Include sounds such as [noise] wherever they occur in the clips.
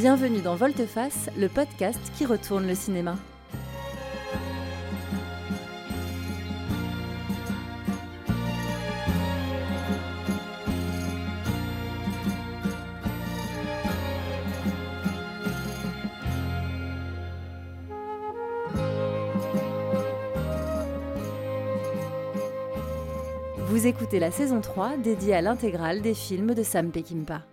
Bienvenue dans Volteface, le podcast qui retourne le cinéma. Vous écoutez la saison 3 dédiée à l'intégrale des films de Sam Peckinpah.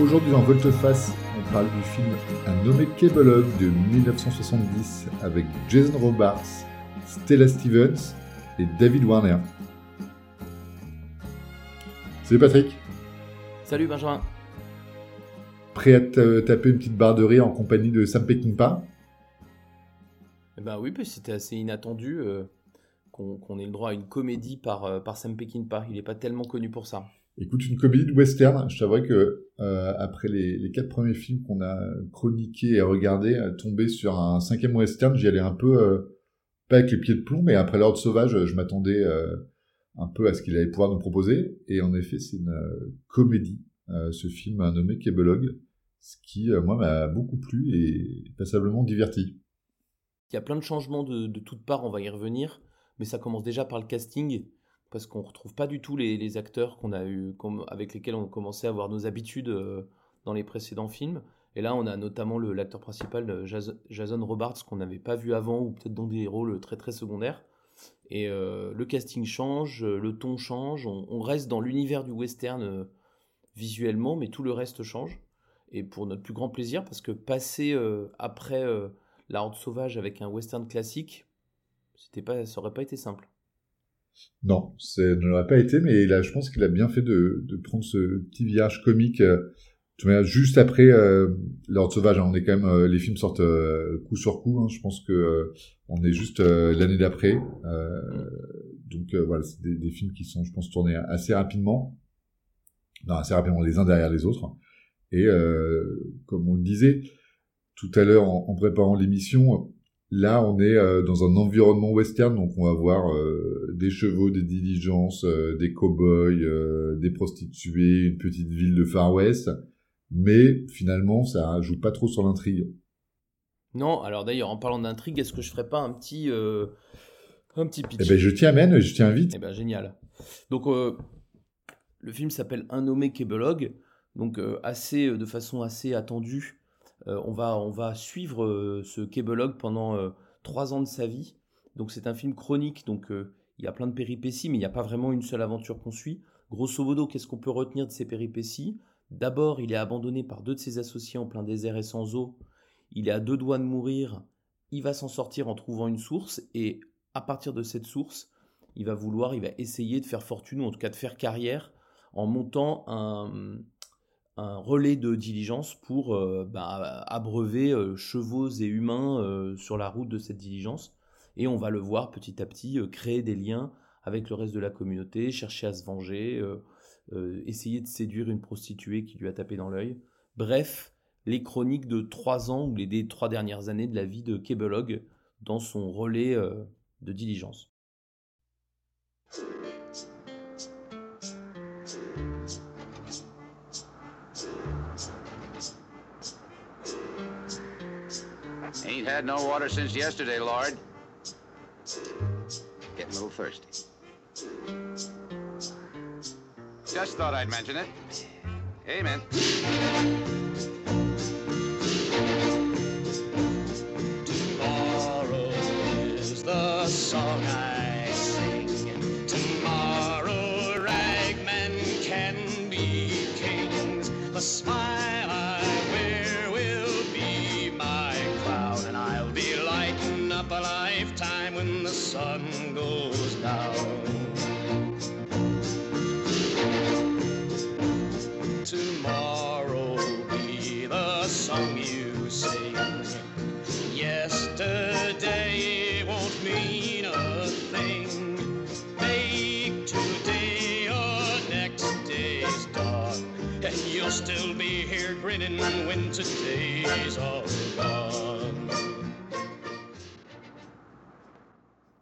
Aujourd'hui dans Volteface, on parle du film Un nommé Kebelog de 1970 avec Jason Robards, Stella Stevens et David Warner. Salut Patrick. Salut Benjamin. Prêt à taper une petite barre de rire en compagnie de Sam Peckinpah? Eh ben oui, c'était assez inattendu euh, qu'on ait le droit à une comédie par, euh, par Sam Peckinpah. Il n'est pas tellement connu pour ça. Écoute, une comédie de western, je t'avoue que euh, après les, quatre premiers films qu'on a chroniqués et regardés, euh, tomber sur un cinquième western, j'y allais un peu, euh, pas avec les pieds de plomb, mais après l'ordre sauvage, je m'attendais euh, un peu à ce qu'il allait pouvoir nous proposer. Et en effet, c'est une euh, comédie, ce film nommé Kebelog, ce qui, moi, m'a beaucoup plu et passablement diverti. Il y a plein de changements de, de toutes parts, on va y revenir, mais ça commence déjà par le casting parce qu'on retrouve pas du tout les, acteurs qu'on a eu, avec lesquels on commençait à avoir nos habitudes euh, dans les précédents films. Et là, on a notamment l'acteur principal, euh, Jason Robards, qu'on n'avait pas vu avant, ou peut-être dans des rôles très très secondaires. Et euh, le casting change, le ton change, on, reste dans l'univers du western visuellement, mais tout le reste change. Et pour notre plus grand plaisir, parce que passer après La Horde Sauvage avec un western classique, ça aurait pas été simple. Non, ça ne l'aurait pas été, mais là, je pense qu'il a bien fait de, de, prendre ce petit virage comique. Euh, juste après euh, L'Ordre Sauvage, hein, on est quand même, euh, les films sortent euh, coup sur coup. Hein, je pense que on est juste l'année d'après. donc voilà, c'est des, des, films qui sont, je pense, tournés assez rapidement. Non, assez rapidement, les uns derrière les autres. Et comme on le disait tout à l'heure en, en préparant l'émission, Là, on est euh, dans un environnement western, donc on va voir euh, des chevaux, des diligences, euh, des cow-boys, des prostituées, une petite ville de Far West. Mais finalement, ça joue pas trop sur l'intrigue. Non, alors d'ailleurs, en parlant d'intrigue, est-ce que je ferais pas un petit, un petit pitch? Eh ben, je t'y amène, je t'y invite. Eh ben, génial. Donc, le film s'appelle Un nommé Kebelog, donc assez, de façon assez attendue euh, on, va, on va suivre euh, ce Kebelog pendant euh, trois ans de sa vie. Donc c'est un film chronique, donc il y a plein de péripéties, mais il n'y a pas vraiment une seule aventure qu'on suit. Grosso modo, qu'est-ce qu'on peut retenir de ces péripéties? D'abord, il est abandonné par deux de ses associés en plein désert et sans eau. Il est à deux doigts de mourir. Il va s'en sortir en trouvant une source et à partir de cette source, il va vouloir, il va essayer de faire fortune ou en tout cas de faire carrière en montant un, un relais de diligence pour euh, bah, abreuver euh, chevaux et humains euh, sur la route de cette diligence. Et on va le voir petit à petit créer des liens avec le reste de la communauté, chercher à se venger, essayer de séduire une prostituée qui lui a tapé dans l'œil. Bref, les chroniques de trois ans ou les trois dernières années de la vie de Kebelog dans son relais de diligence. Ain't had no water since yesterday, Lord. Getting a little thirsty. Just thought I'd mention it. Amen.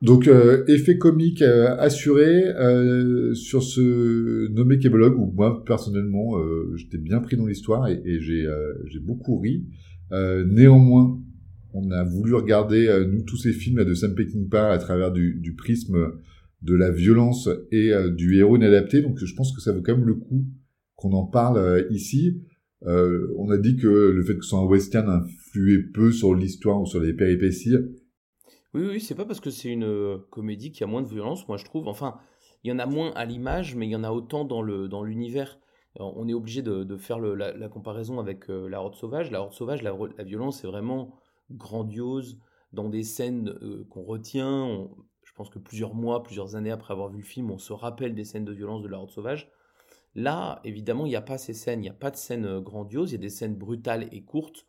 Donc euh, effet comique euh, assuré euh, sur ce nommé Kebelog où moi personnellement j'étais bien pris dans l'histoire et, et j'ai beaucoup ri. Néanmoins, on a voulu regarder nous tous ces films de Sam Peckinpah à travers du, prisme de la violence et du héros inadapté. Donc je pense que ça vaut quand même le coup qu'on en parle ici. Euh, on a dit que le fait que ce soit un western influait peu sur l'histoire ou sur les péripéties. Oui, oui, c'est pas parce que c'est une euh, comédie qu'il y a moins de violence, moi je trouve. Enfin, il y en a moins à l'image, mais il y en a autant dans le dans l'univers. On est obligé de, faire la, comparaison avec euh, La Horde Sauvage. La Horde Sauvage, la, violence est vraiment grandiose dans des scènes qu'on retient. Je pense que plusieurs mois, plusieurs années après avoir vu le film, on se rappelle des scènes de violence de La Horde Sauvage. Là, évidemment, il n'y a pas ces scènes, il n'y a pas de scènes euh, grandioses, il y a des scènes brutales et courtes,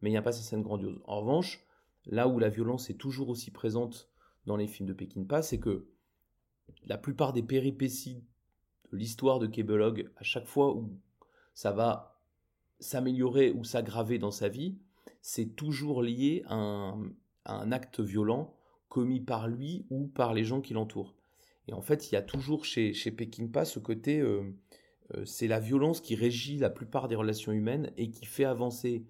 mais il n'y a pas ces scènes grandioses. En revanche, là où la violence est toujours aussi présente dans les films de Peckinpah, c'est que la plupart des péripéties de l'histoire de Kebelog, à chaque fois où ça va s'améliorer ou s'aggraver dans sa vie, c'est toujours lié à un, acte violent commis par lui ou par les gens qui l'entourent. Et en fait, il y a toujours chez, chez Peckinpah ce côté, euh, c'est la violence qui régit la plupart des relations humaines et qui fait avancer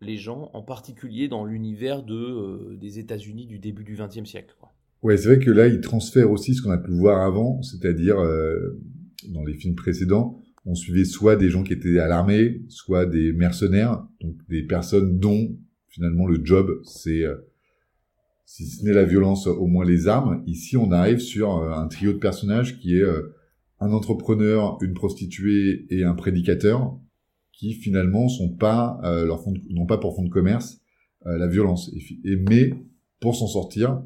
les gens, en particulier dans l'univers euh, des États-Unis du début du XXe siècle. Quoi. Ouais, c'est vrai que là, il transfère aussi ce qu'on a pu voir avant, c'est-à-dire euh, dans les films précédents, on suivait soit des gens qui étaient à l'armée, soit des mercenaires, donc des personnes dont finalement le job c'est, euh, si ce n'est la violence, au moins les armes. Ici, on arrive sur euh, un trio de personnages qui est euh, un entrepreneur, une prostituée et un prédicateur, qui finalement sont pas euh, leur fond n'ont pas pour fond de commerce euh, la violence, et, mais pour s'en sortir,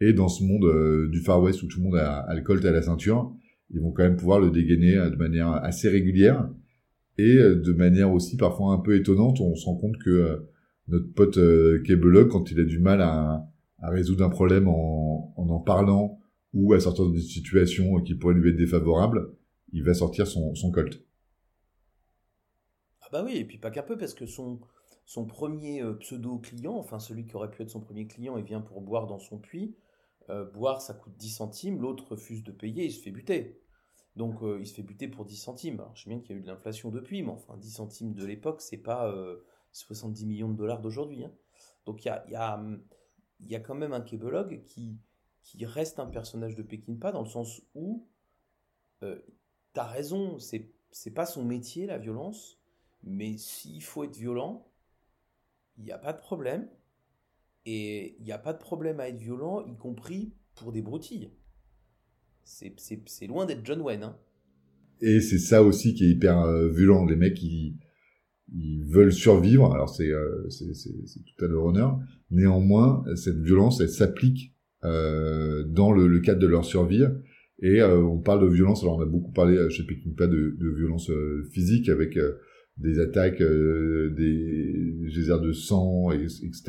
et dans ce monde euh, du Far West où tout le monde a, a le colt à la ceinture, ils vont quand même pouvoir le dégainer euh, de manière assez régulière et euh, de manière aussi parfois un peu étonnante. On se rend compte que notre pote euh, quand il a du mal à, à résoudre un problème en, en en parlant ou à sortir d'une situation qui pourrait lui être défavorable, il va sortir son, son colt. Ah bah oui, et puis pas qu'un peu, parce que son, son premier euh, pseudo-client, enfin celui qui aurait pu être son premier client, il vient pour boire dans son puits. Euh, boire, ça coûte 10 centimes, l'autre refuse de payer, il se fait buter. Donc euh, il se fait buter pour 10 centimes. Alors je sais bien qu'il y a eu de l'inflation depuis, mais enfin 10 centimes de l'époque, c'est pas euh, 70 millions de dollars d'aujourd'hui. hein. Donc il y a, y, a, hum, y a quand même un kébologue qui, qui reste un personnage de Peckinpah dans le sens où euh, t'as raison, c'est c'est pas son métier la violence, mais s'il faut être violent, il n'y a pas de problème. Et il n'y a pas de problème à être violent, y compris pour des broutilles. C'est- loin d'être John Wayne. Hein. Et c'est ça aussi qui est hyper euh, violent. Les mecs, ils, ils veulent survivre. Alors c'est euh, tout à leur honneur. Néanmoins, cette violence, elle s'applique dans le, le cadre de leur survie. Et euh, on parle de violence. Alors on a beaucoup parlé euh, chez Peckinpah de, de violence euh, physique avec euh, des attaques, euh, des geysers de sang, et, etc.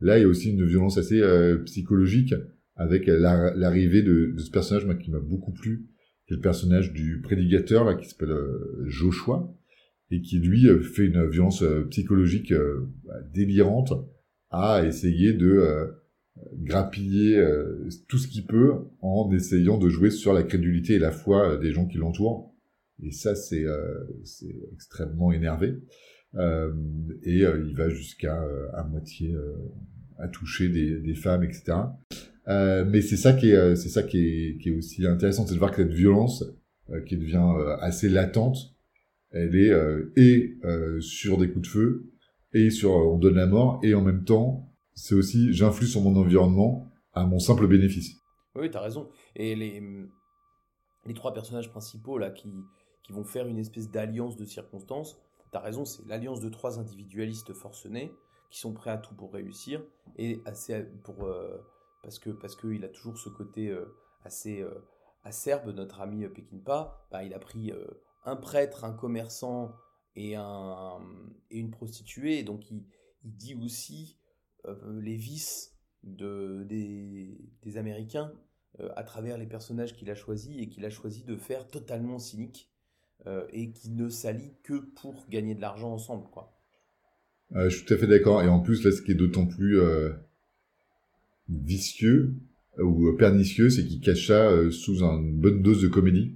Là, il y a aussi une violence assez euh, psychologique avec la- l'arrivée de, de ce personnage moi, qui m'a beaucoup plu, qui est le personnage du prédicateur là, qui s'appelle euh, Joshua, et qui lui euh, fait une violence euh, psychologique euh, bah, délirante à essayer de euh, grappiller euh, tout ce qu'il peut en essayant de jouer sur la crédulité et la foi euh, des gens qui l'entourent. Et ça, c'est euh, extrêmement énervé. Euh, et euh, il va jusqu'à euh, à moitié à toucher des, des femmes, etc. Mais c'est ça qui est, c'est ça qui est, qui est aussi intéressant, c'est de voir que cette violence qui devient assez latente, elle est et sur des coups de feu et sur on donne la mort et en même temps c'est aussi j'influe sur mon environnement à mon simple bénéfice. Oui, t'as raison. Et les, trois personnages principaux là qui, qui vont faire une espèce d'alliance de circonstances, t'as raison, c'est l'alliance de trois individualistes forcenés qui sont prêts à tout pour réussir et assez pour euh, parce que parce que il a toujours ce côté euh, assez euh, acerbe notre ami Peckinpah, bah, il a pris un prêtre, un commerçant et un et une prostituée, donc il dit aussi euh, les vices de des, Américains euh, à travers les personnages qu'il a choisis et qu'il a choisi de faire totalement cyniques euh, et qui ne s'allient que pour gagner de l'argent ensemble, quoi. Je suis tout à fait d'accord et en plus là ce qui est d'autant plus vicieux, ou pernicieux, c'est qu'il cache ça sous une bonne dose de comédie.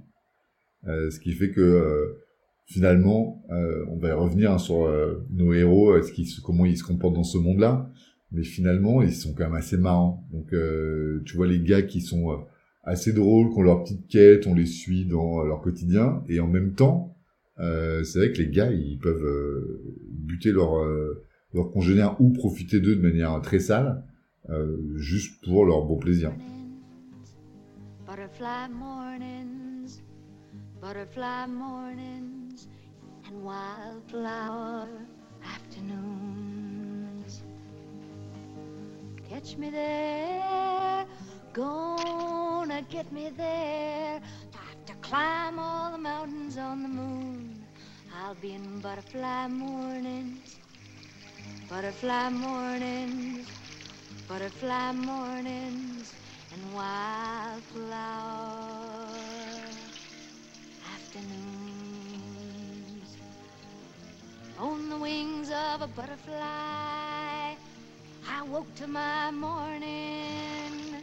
Ce qui fait que finalement, on va revenir hein, sur nos héros, ce qui, comment ils se comportent dans ce monde-là. Mais finalement, ils sont quand même assez marrants. Donc, euh, tu vois les gars qui sont euh, assez drôles, qui ont leur petite quête, on les suit dans leur quotidien, et en même temps, euh, c'est vrai que les gars, ils peuvent euh, buter leur euh, leurs congénères ou profiter d'eux de manière très sale, euh, juste pour leur bon plaisir. Butterfly mornings, butterfly mornings, and wildflower afternoons. Catch me there, gonna get me there. I Have to climb all the mountains on the moon. I'll be in butterfly mornings, butterfly mornings, butterfly mornings and wildflower afternoons. On the wings of a butterfly, I woke to my morning.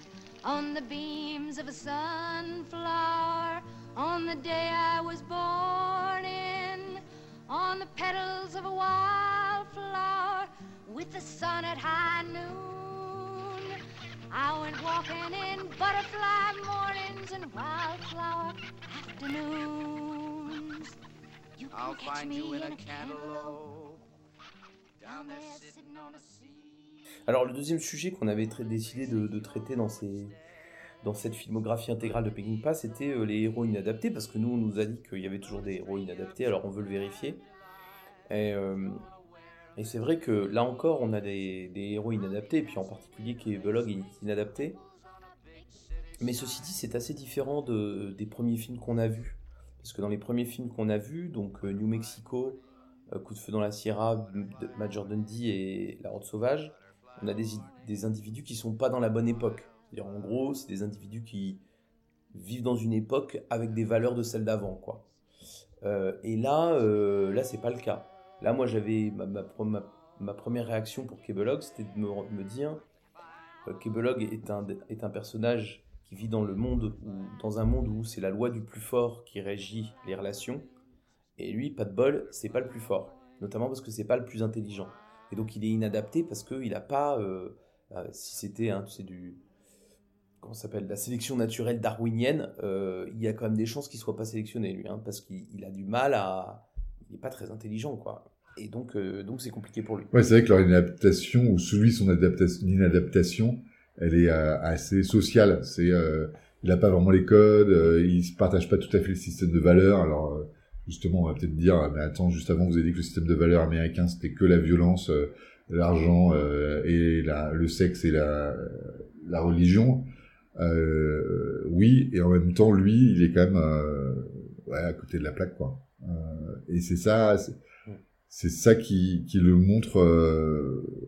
On the beams of a sunflower, on the day I was born in, on the petals of a wildflower, with the sun at high noon. I went walking in butterfly mornings and wildflower afternoons. You can I'll catch find me you in a cantaloupe cantaloupe down there sitting on a sea. Alors le deuxième sujet qu'on avait décidé de, traiter dans, cette filmographie intégrale de Peckinpah, c'était euh, les héros inadaptés, parce que nous on nous a dit qu'il y avait toujours des héros inadaptés, alors on veut le vérifier. Et, euh, c'est vrai que là encore on a des, héros inadaptés, et puis en particulier Belog est inadapté. Mais ceci dit, c'est assez différent de, des premiers films qu'on a vus. Parce que dans les premiers films qu'on a vus, donc euh, New Mexico, Coup de feu dans la Sierra, Major Dundee et La Horde Sauvage, on a des, des individus qui sont pas dans la bonne époque. C'est-à-dire, en gros, c'est des individus qui vivent dans une époque avec des valeurs de celle d'avant, quoi. Euh, et là, euh, là, c'est pas le cas. Là, moi, j'avais ma, ma, ma, première réaction pour Kebelog, c'était de me, me dire, euh, Kebelog est un, est un personnage qui vit dans le monde où, dans un monde où c'est la loi du plus fort qui régit les relations. Et lui, pas de bol, c'est pas le plus fort, notamment parce que c'est pas le plus intelligent. Et donc il est inadapté parce qu'il n'a pas, euh, euh, si c'était hein, du, comment s'appelle, la sélection naturelle darwinienne, euh, il y a quand même des chances qu'il soit pas sélectionné lui, hein, parce qu'il il a du mal à, il n'est pas très intelligent quoi. Et donc donc c'est compliqué pour lui. Ouais, c'est vrai que leur inadaptation ou celui son adaptation, inadaptation, elle est assez sociale. C'est, il a pas vraiment les codes, il se partage pas tout à fait le système de valeurs. Alors justement, on va peut-être dire, mais attends, juste avant, vous avez dit que le système de valeurs américain c'était que la violence, euh, l'argent euh, et la, le sexe et la, la religion. Euh, oui, et en même temps, lui, il est quand même euh, ouais, à côté de la plaque, quoi. Euh, et c'est ça, c'est- ça qui, qui le montre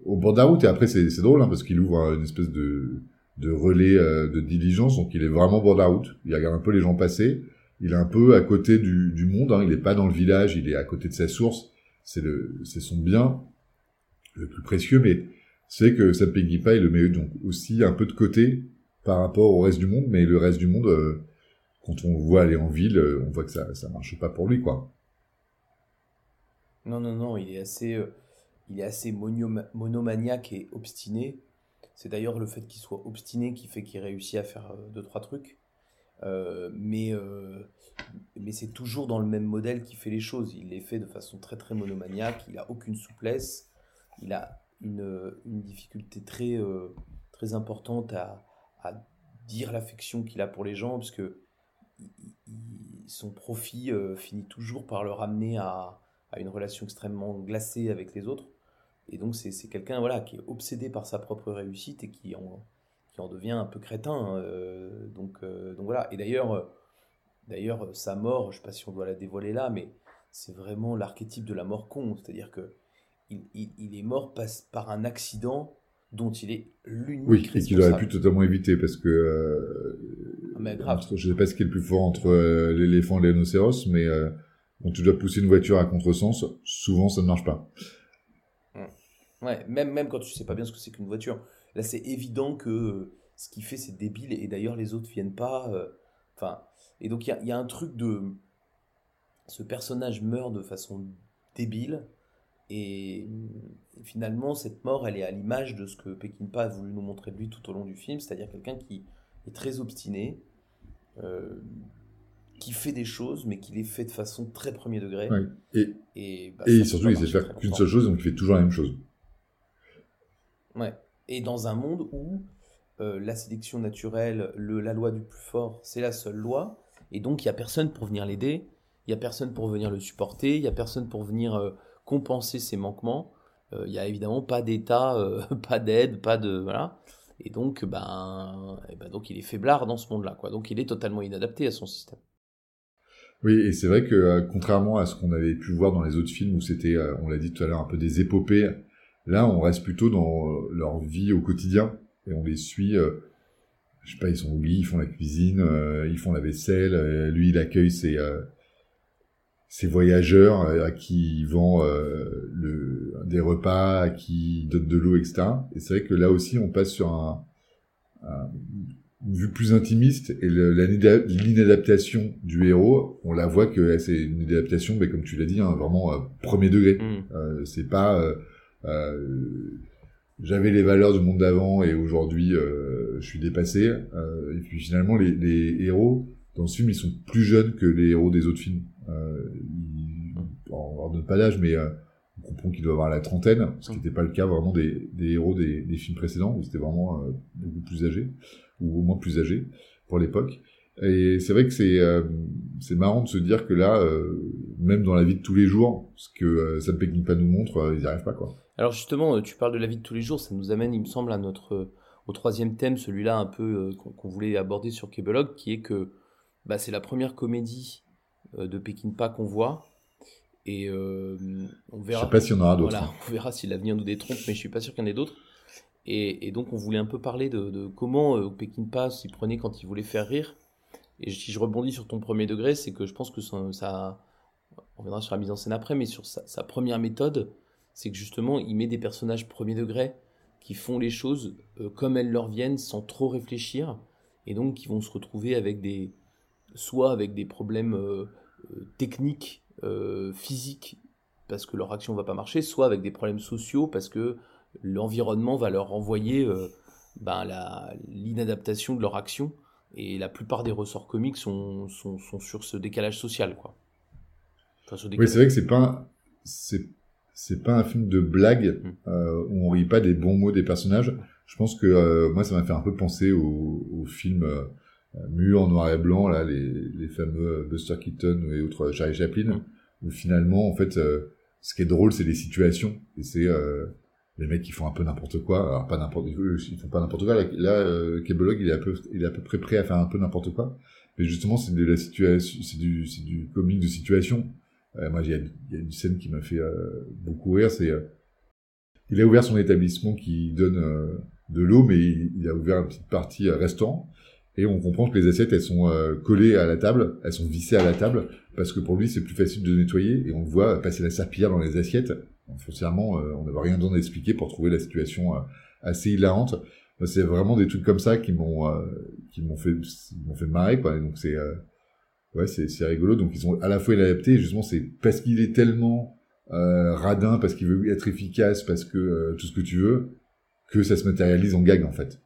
au bord de la route. Et après, c'est drôle, hein, parce qu'il ouvre une espèce de, de relais de diligence, donc il est vraiment au bord de la route. Il regarde un peu les gens passer. Il est un peu à côté du, monde. Hein. Il n'est pas dans le village, il est à côté de sa source. C'est son bien le plus précieux, mais c'est que Sam Peckinpah, il le met donc aussi un peu de côté par rapport au reste du monde, mais le reste du monde, euh, quand on voit aller en ville, euh, on voit que ça, ça marche pas pour lui, quoi. Non non non, il est assez, euh, il est assez monoma- monomaniaque et obstiné. C'est d'ailleurs le fait qu'il soit obstiné qui fait qu'il réussit à faire deux trois trucs. Euh, mais euh, mais c'est toujours dans le même modèle qu'il fait les choses. Il les fait de façon très très monomaniaque. Il a aucune souplesse. Il a une, une difficulté très euh, très importante à, à dire l'affection qu'il a pour les gens parce que son profit finit toujours par le ramener à, à une relation extrêmement glacée avec les autres. Et donc c'est c'est quelqu'un voilà, qui est obsédé par sa propre réussite et qui en, qui en devient un peu crétin. euh, donc, euh, donc voilà. Et d'ailleurs, euh, d'ailleurs, sa mort, je ne sais pas si on doit la dévoiler là, mais c'est vraiment l'archétype de la mort con. C'est-à-dire que il, il- il est mort par, par un accident dont il est l'unique Oui, et qu'il aurait pu totalement éviter parce que euh, Ah, mais grave. entre- je sais pas ce qui est le plus fort entre euh, l'éléphant et le rhinocéros, mais euh, quand tu dois pousser une voiture à contresens, souvent ça ne marche pas. Ouais, même, même quand tu sais pas bien ce que c'est qu'une voiture. Là, c'est évident que euh, ce qu'il fait c'est débile et d'ailleurs les autres viennent pas. euh, Enfin, et donc il y a, il y a un truc de ce personnage meurt de façon débile et, et finalement cette mort elle est à l'image de ce que Peckinpah a voulu nous montrer de lui tout au long du film, c'est-à-dire quelqu'un qui est très obstiné, euh, qui fait des choses mais qui les fait de façon très premier degré. Ouais. Et, Et, bah, et surtout, il sait faire qu'une seule chose, donc il fait toujours la même chose. Ouais. Et dans un monde où euh, la sélection naturelle, le, la loi du plus fort, c'est la seule loi, et donc il n'y a personne pour venir l'aider, il n'y a personne pour venir le supporter, il n'y a personne pour venir euh, compenser ses manquements, Euh, il n'y a évidemment pas d'État, [laughs] pas d'aide, pas de... Voilà. Et donc, ben, ben, donc il est faiblard dans ce monde-là, quoi. Donc il est totalement inadapté à son système. Oui, et c'est vrai que contrairement à ce qu'on avait pu voir dans les autres films où c'était, on l'a dit tout à l'heure, un peu des épopées, là on reste plutôt dans euh, leur vie au quotidien et on les suit. euh, je sais pas, ils sont au lit, ils font la cuisine, euh, ils font la vaisselle. euh, lui, il accueille ses ses voyageurs à qui il vend le, des repas, à qui il donne de l'eau, etc. Et c'est vrai que là aussi, on passe sur un, un- une vue plus intimiste et l'inadaptation du héros, on la voit que c'est une adaptation, mais comme tu l'as dit, hein, vraiment euh, premier degré. Mm. Euh, c'est pas euh, j'avais les valeurs du monde d'avant et aujourd'hui euh, je suis dépassé. Euh, et puis finalement les, les héros dans ce film ils sont plus jeunes que les héros des autres films. Euh, ils, on leur donne pas d'âge mais euh, on comprend qu'ils doivent avoir la trentaine, ce qui n'était pas le cas vraiment des, des héros des, des films précédents où c'était vraiment euh, beaucoup plus âgés ou au moins plus âgés pour l'époque. Et c'est vrai que c'est euh, c'est marrant de se dire que là, euh, même dans la vie de tous les jours, ce que euh, Sam Peckinpah nous montre, euh, ils n'y arrivent pas quoi. Alors justement, euh, tu parles de la vie de tous les jours, ça nous amène, il me semble, à notre euh, au troisième thème, celui-là un peu euh, qu'on voulait aborder sur Kebelog, qui est que bah, c'est la première comédie de Peckinpah qu'on voit, et euh, on Je verra. sais pas s'il y en aura d'autres. Voilà, [laughs] on verra si l'avenir nous détrompe, mais je suis pas sûr qu'il y en ait d'autres. Et, et donc on voulait un peu parler de, de comment euh, Peckinpah s'y prenait quand il voulait faire rire. Et si je rebondis sur ton premier degré, c'est que je pense que ça, ça- on reviendra sur la mise en scène après, mais sur sa, sa première méthode, c'est que justement il met des personnages premier degré qui font les choses euh, comme elles leur viennent sans trop réfléchir, et donc qui vont se retrouver avec des, soit avec des problèmes euh, euh, techniques, euh, physiques, parce que leur action va pas marcher, soit avec des problèmes sociaux, parce que l'environnement va leur renvoyer euh, ben, l'inadaptation de leur action. Et la plupart des ressorts comiques sont, sont, sont sur ce décalage social, quoi. Enfin, ce Oui, c'est vrai que c'est pas c'est c'est pas un film de blague Mm. euh, où on rit pas des bons mots des personnages. Je pense que euh, moi ça m'a fait un peu penser au, au film euh, en noir et blanc là les, les fameux Buster Keaton et autres Charlie Chaplin Mm. où finalement en fait euh, ce qui est drôle c'est les situations et c'est euh, les mecs qui font un peu n'importe quoi alors pas n'importe ils font pas n'importe quoi là, là euh, Kebelog il est à peu il est à peu près prêt à faire un peu n'importe quoi mais justement c'est de la situation c'est du c'est du comique de situation euh, moi, il y, a, y a une scène qui m'a fait euh, beaucoup rire, c'est euh, il a ouvert son établissement qui donne euh, de l'eau, mais il, a ouvert une petite partie restaurant, et on comprend que les assiettes, elles sont collées à la table, elles sont vissées à la table, parce que pour lui, c'est plus facile de nettoyer, et on le voit passer la serpillière dans les assiettes. Foncièrement, on n'avait rien besoin d'expliquer pour trouver la situation assez hilarante. C'est vraiment des trucs comme ça qui m'ont qui m'ont fait m'ont fait marrer, quoi. Donc c'est ouais, c'est c'est rigolo. Donc ils ont à la fois adapté, justement, c'est parce qu'il est tellement euh, radin, parce qu'il veut être efficace, parce que euh, tout ce que tu veux, que ça se matérialise en gag en fait.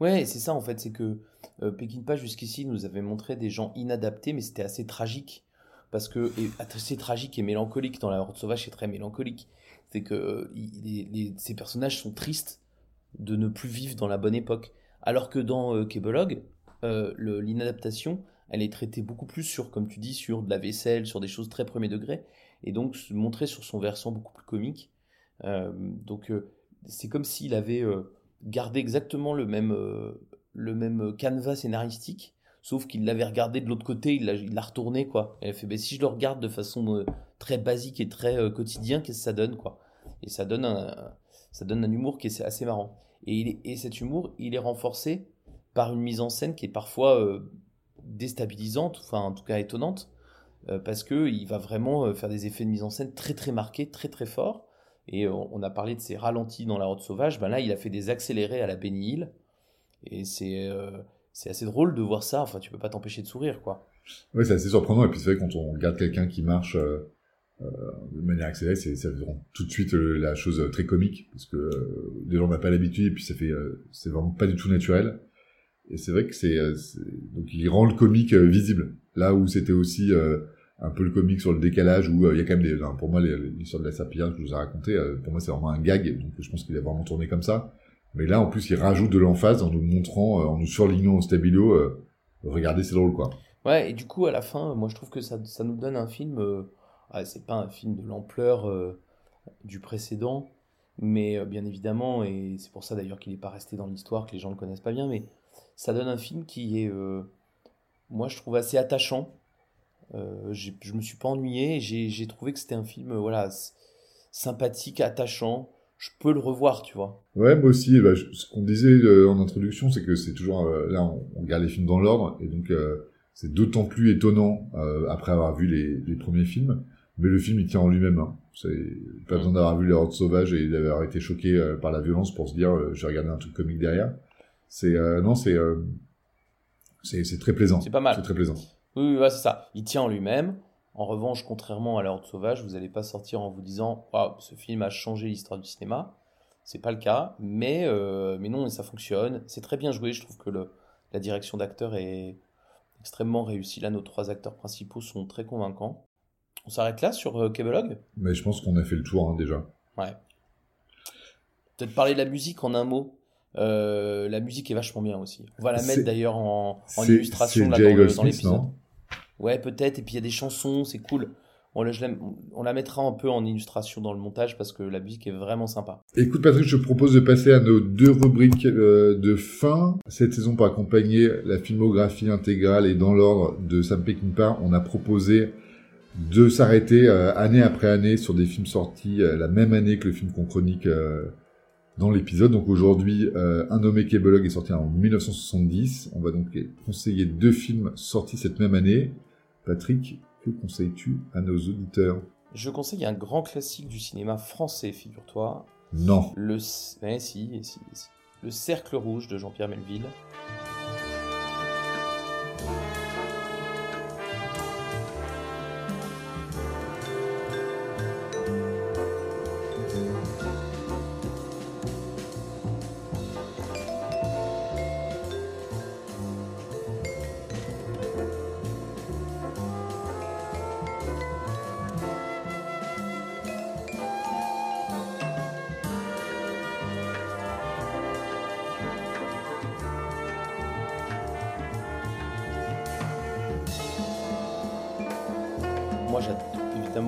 Ouais, c'est ça en fait, c'est que euh, Peckinpah jusqu'ici nous avait montré des gens inadaptés, mais c'était assez tragique. Parce que, et assez tragique et mélancolique, dans La Horde Sauvage, c'est très mélancolique. C'est que euh, ces personnages sont tristes de ne plus vivre dans la bonne époque. Alors que dans Kebelog, l'inadaptation, elle est traitée beaucoup plus sur, comme tu dis, sur de la vaisselle, sur des choses très premier degré, et donc se montrer sur son versant beaucoup plus comique. Euh, donc euh, c'est comme s'il avait euh, gardé exactement le même, le même canevas scénaristique, sauf qu'il l'avait regardé de l'autre côté, il l'a retourné, quoi. Et elle fait, ben, si je le regarde de façon très basique et très quotidien, qu'est-ce que ça donne, quoi? Et ça donne un, ça donne un humour qui est assez marrant. Et, et cet humour, il est renforcé par une mise en scène qui est parfois déstabilisante, enfin en tout cas étonnante, euh, parce que il va vraiment euh, faire des effets de mise en scène très très marqués, très très forts. Et on, a parlé de ces ralentis dans la Horde Sauvage, ben là il a fait des accélérés à la Benny Et c'est euh, assez drôle de voir ça. Enfin, tu peux pas t'empêcher de sourire, quoi. Ouais, c'est assez surprenant. Et puis c'est vrai quand on regarde quelqu'un qui marche euh, de manière accélérée, ça rend tout de suite la chose très comique parce que les gens n'ont pas l'habitude et puis ça fait c'est vraiment pas du tout naturel. Et c'est vrai que euh, c'est- donc il rend le comique euh, visible. Là où c'était aussi euh, un peu le comique sur le décalage où il y a quand même des pour moi l'histoire de la sapillage que je vous ai raconté pour moi c'est vraiment un gag donc je pense qu'il a vraiment tourné comme ça. Mais là en plus il rajoute de l'emphase en nous montrant en nous surlignant au stabilo regardez c'est drôle quoi. Ouais, et du coup, à la fin, moi je trouve que ça, ça nous donne un film. c'est pas un film de l'ampleur du précédent, mais bien évidemment, et c'est pour ça d'ailleurs qu'il n'est pas resté dans l'histoire, que les gens le connaissent pas bien, mais ça donne un film qui est, euh, moi je trouve assez attachant. Euh, je me suis pas ennuyé, j'ai trouvé que c'était un film, euh, voilà, sympathique, attachant. Je peux le revoir, tu vois. Ouais, moi aussi. Bah, ce qu'on disait en introduction, c'est que c'est toujours là, on, on regarde les films dans l'ordre, et donc c'est d'autant plus étonnant après avoir vu les, premiers films. Mais le film, il tient en lui-même. Hein. C'est pas besoin d'avoir vu les Hordes sauvages et d'avoir été choqué par la violence pour se dire, j'ai regardé un truc comique derrière. C'est euh, non, c'est euh, c'est c'est très plaisant. C'est pas mal. C'est très plaisant. Oui, oui, ouais, c'est ça. Il tient en lui-même. En revanche, contrairement à La Horde Sauvage, vous n'allez pas sortir en vous disant Waouh, ce film a changé l'histoire du cinéma. C'est pas le cas, mais, euh, mais non, ça fonctionne. C'est très bien joué. Je trouve que le, la direction d'acteur est extrêmement réussie. Là, nos trois acteurs principaux sont très convaincants. On s'arrête là sur euh, Kebelog Mais je pense qu'on a fait le tour hein, déjà. Ouais. Peut-être parler de la musique en un mot. Euh, la musique est vachement bien aussi. On va la mettre d'ailleurs en, en illustration là, dans l'épisode. Ouais, peut-être. Et puis il y a des chansons, c'est cool. On la, je l'aime- on la mettra un peu en illustration dans le montage parce que la musique est vraiment sympa. Écoute Patrick, je te propose de passer à nos deux rubriques euh, de fin. Cette saison pour accompagner la filmographie intégrale et dans l'ordre de Sam Peckinpah, on a proposé de s'arrêter euh, année après année sur des films sortis euh, la même année que le film qu'on chronique dans l'épisode. Donc aujourd'hui, euh, Un nommé Kebelog est sorti en 1970. On va donc conseiller deux films sortis cette même année. Patrick, que conseilles-tu à nos auditeurs? Je conseille un grand classique du cinéma français, figure-toi. Non. Le, si, si, si. le Cercle Rouge de Jean-Pierre Melville.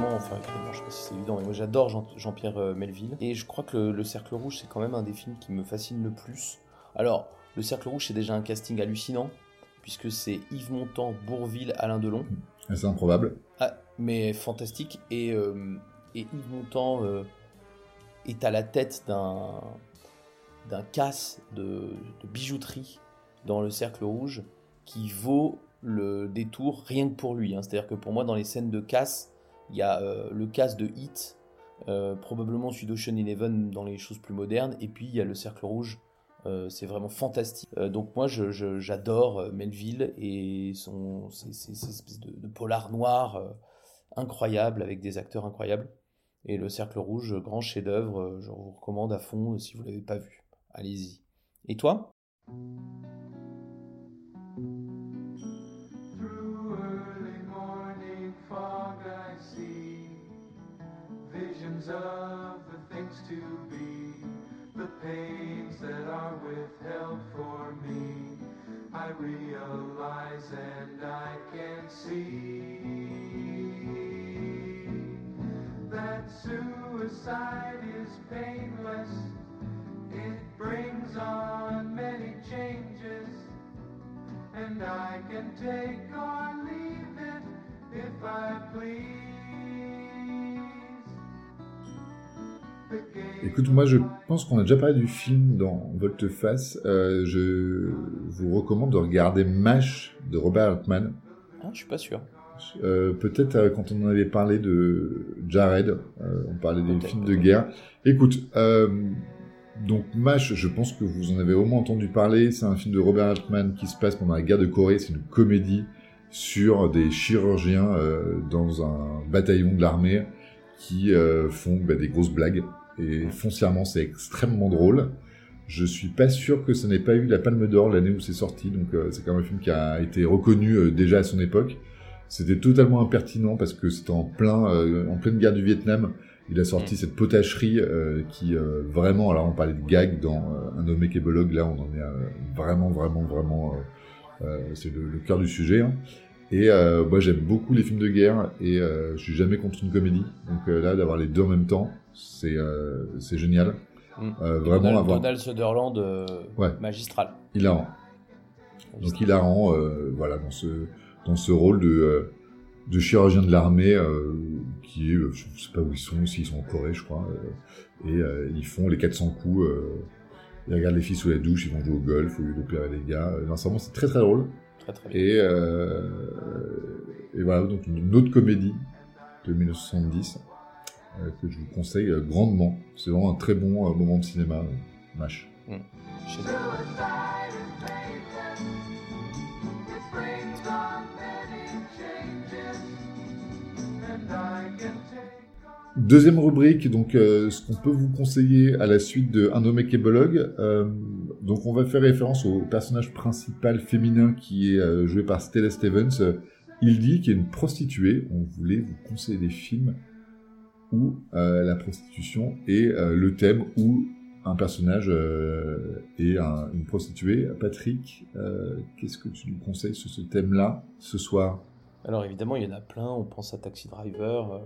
Évidemment, enfin, évidemment, je sais pas si c'est évident, mais moi, j'adore Jean- Jean-Pierre euh, Melville. Et je crois que le, Le Cercle Rouge, c'est quand même un des films qui me fascine le plus. Alors, Le Cercle Rouge, c'est déjà un casting hallucinant, puisque c'est Yves Montand, Bourville, Alain Delon. C'est improbable. Ah, mais fantastique. Et, euh, et Yves Montand euh, est à la tête d'un d'un casse de, de bijouterie dans le cercle rouge qui vaut le détour rien que pour lui. hein. C'est-à-dire que pour moi, dans les scènes de casse, il y a euh, le casse de Hit, euh, probablement celui d'Ocean Eleven dans les choses plus modernes, et puis il y a le cercle rouge. Euh, c'est vraiment fantastique. Donc moi, j'adore Melville et son, ces, ces- ces espèces de, de polar noir incroyables avec des acteurs incroyables. Et le Cercle Rouge, grand chef-d'œuvre, je vous recommande à fond si vous l'avez pas vu. Allez-y. Et toi? Of the things to be, the pains that are withheld for me. I realize and I can see that suicide is painless. It brings on many changes. And I can take or leave it if I please. Écoute, moi je pense qu'on a déjà parlé du film dans Volte-Face. Euh, je vous recommande de regarder MASH de Robert Altman. ah, Je suis pas sûr. Euh, Peut-être euh, quand on avait parlé de Jared, on parlait des films de guerre. Écoute, donc MASH, je pense que vous en avez au moins entendu parler. C'est un film de Robert Altman qui se passe pendant la guerre de Corée. C'est une comédie sur des chirurgiens dans un bataillon de l'armée qui font bah, des grosses blagues. Et foncièrement, c'est extrêmement drôle. Je suis pas sûr que ça n'ait pas eu la Palme d'Or l'année où c'est sorti. Donc euh, c'est quand même un film qui a été reconnu euh, déjà à son époque. C'était totalement impertinent parce que c'était en plein, euh, en pleine guerre du Vietnam. Il a sorti cette potacherie euh, qui euh, vraiment, alors on parlait de gag dans euh, un kébologue, là on en est vraiment, vraiment, vraiment, c'est le, le cœur du sujet. hein. Et euh, moi j'aime beaucoup les films de guerre et euh, je suis jamais contre une comédie. Donc euh, là d'avoir les deux en même temps, c'est euh, c'est génial. Mm. Euh, vraiment Donald, avoir Donald Sutherland, Ouais. magistral. hilarant. Donc hilarant, euh, voilà, dans ce dans ce rôle de de chirurgien de l'armée qui est, je sais pas où ils sont, s'ils sont en Corée, je crois, et ils font les 400 coups. Ils regardent les filles sous la douche, ils vont jouer au golf au lieu d'opérer les gars. Non, vraiment, c'est très très drôle. Très très bien. Et, euh, et voilà, donc une autre comédie de 1970 euh, que je vous conseille grandement. C'est vraiment un très bon euh, moment de cinéma, euh, MASH. Chez- Deuxième rubrique, donc euh, ce qu'on peut vous conseiller à la suite de Un kébologue. Euh, donc on va faire référence au personnage principal féminin qui est euh, joué par Stella Stevens, euh, Hildy, qui est une prostituée. On voulait vous conseiller des films où euh, la prostitution est euh, le thème où un personnage euh, est un- une prostituée. Patrick, euh, qu'est-ce que tu nous conseilles sur ce thème-là ce soir? Alors évidemment, il y en a plein. On pense à Taxi Driver euh,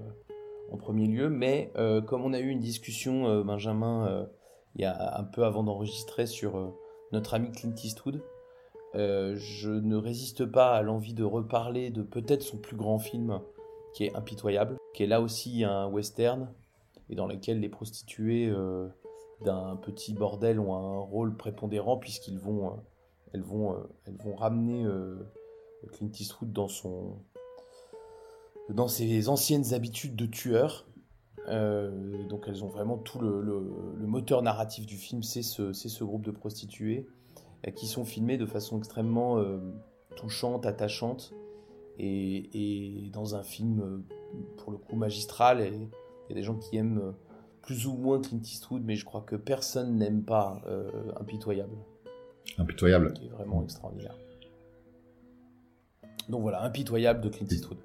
en premier lieu, mais euh, comme on a eu une discussion, euh, Benjamin, euh, il y a un peu avant d'enregistrer sur notre ami Clint Eastwood, je ne résiste pas à l'envie de reparler de peut-être son plus grand film, qui est Impitoyable, qui est là aussi un western et dans lequel les prostituées d'un petit bordel ont un rôle prépondérant puisqu'ils vont, elles vont, elles vont ramener Clint Eastwood dans son dans ses anciennes habitudes de tueur. Euh, donc elles ont vraiment tout le, le- le moteur narratif du film, c'est ce, groupe de prostituées euh, qui sont filmées de façon extrêmement euh, touchante, attachante et, et dans un film pour le coup magistral. Il y a des gens qui aiment plus ou moins Clint Eastwood, mais je crois que personne n'aime pas Impitoyable Impitoyable. qui est vraiment extraordinaire. Donc voilà, impitoyable de Clint Eastwood.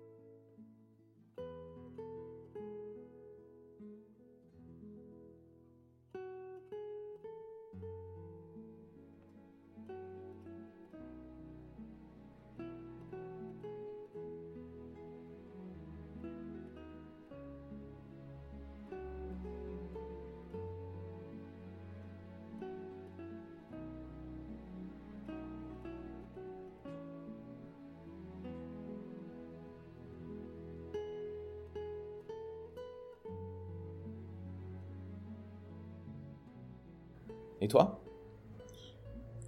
Et toi?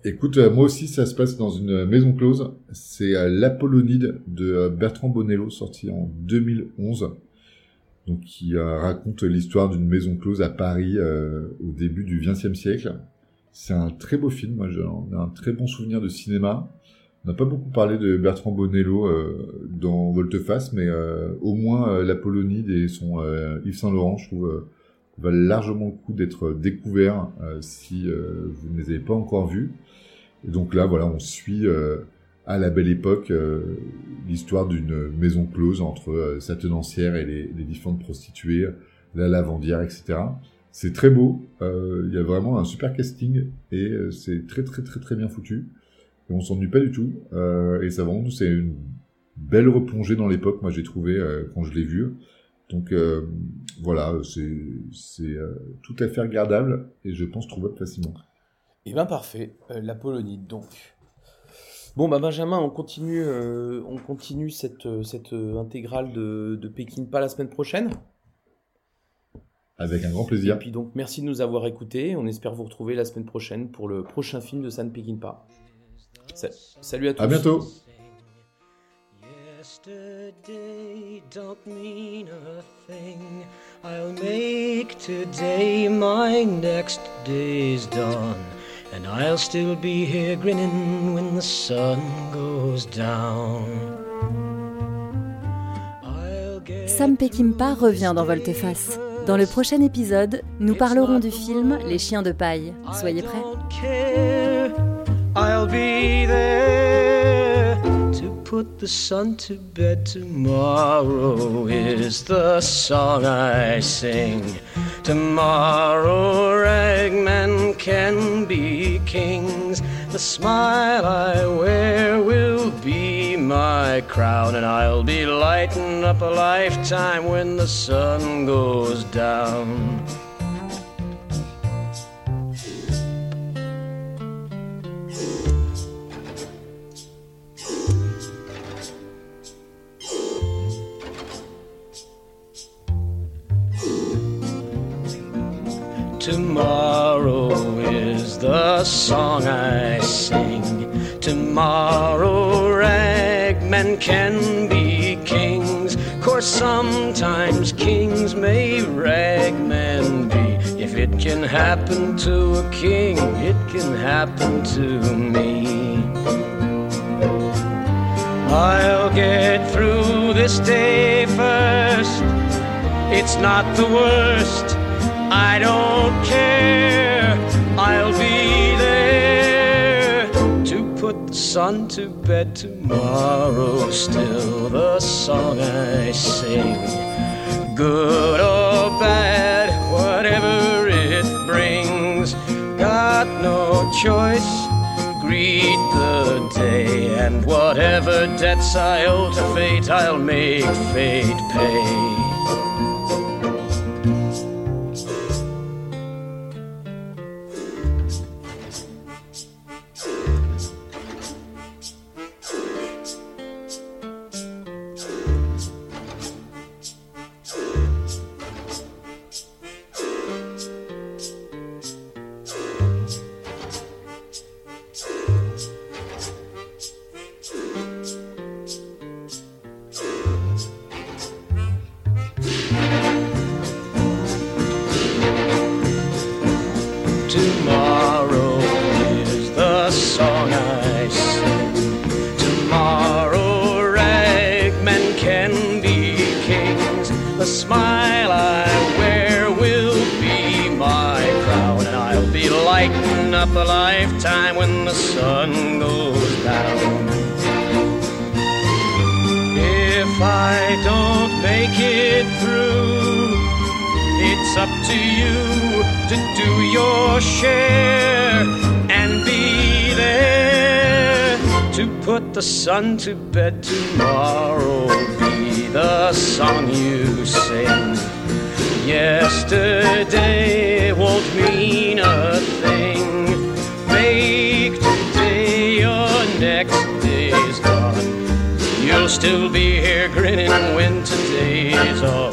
Écoute, euh, moi aussi, ça se passe dans une maison close. C'est l'Apollonide de euh, Bertrand Bonello, sorti en 2011. Donc, qui euh, raconte l'histoire d'une maison close à Paris au début du XXe siècle. C'est un très beau film. Moi, j'en ai un très bon souvenir de cinéma. On n'a pas beaucoup parlé de Bertrand Bonello euh, dans Volteface, mais au moins l'Apollonide et son Yves Saint Laurent, je trouve, valent largement le coup d'être découverts euh, si euh, vous ne les avez pas encore vus. Et donc là, voilà, on suit euh, à la belle époque euh, l'histoire d'une maison close entre sa tenancière et les, les différentes prostituées, la lavandière, etc. C'est très beau. Il y a vraiment un super casting et c'est très très très très bien foutu. Et on s'ennuie pas du tout. Et ça vraiment, c'est une belle replongée dans l'époque. Moi, j'ai trouvé quand je l'ai vu. Donc euh, voilà, c'est euh, tout à fait regardable et je pense trouvable facilement. Eh bien parfait, Euh, la Polonide donc. Bon bah Benjamin, on continue, euh, on continue cette, cette intégrale de, de Pékin pas la semaine prochaine. Avec un grand Et plaisir. puis donc merci de nous avoir écoutés. On espère vous retrouver la semaine prochaine pour le prochain film de San Pékin pas. Sa- Salut à tous. À bientôt. Yes, Yesterday don't mean a thing. I'll make today my next day's dawn. And I'll still be here grinning when the sun goes down. Sam Peckinpah revient dans Volte-Face. Dans le prochain épisode, nous parlerons du film Les chiens de paille. Soyez prêts. I'll be there put the sun to bed tomorrow is the song I sing. Tomorrow ragmen can be kings. The smile I wear will be my crown, and I'll be lighting up a lifetime when the sun goes down. Can be kings. Course sometimes kings may ragmen be. If it can happen to a king, it can happen to me. I'll get through this day first. It's not the worst. I don't care. I'll be put the sun to bed tomorrow. Still the song I sing. Good or bad, whatever it brings. Got no choice. Greet the day, and whatever debts I owe to fate, I'll make fate pay. I'll be lighting up a lifetime when the sun goes down. If I don't make it through, it's up to you to do your share and be there to put the sun to bed tomorrow. Be the song you sing. Yesterday won't mean a thing. Make today your next day's gone. You'll still be here grinning when today's all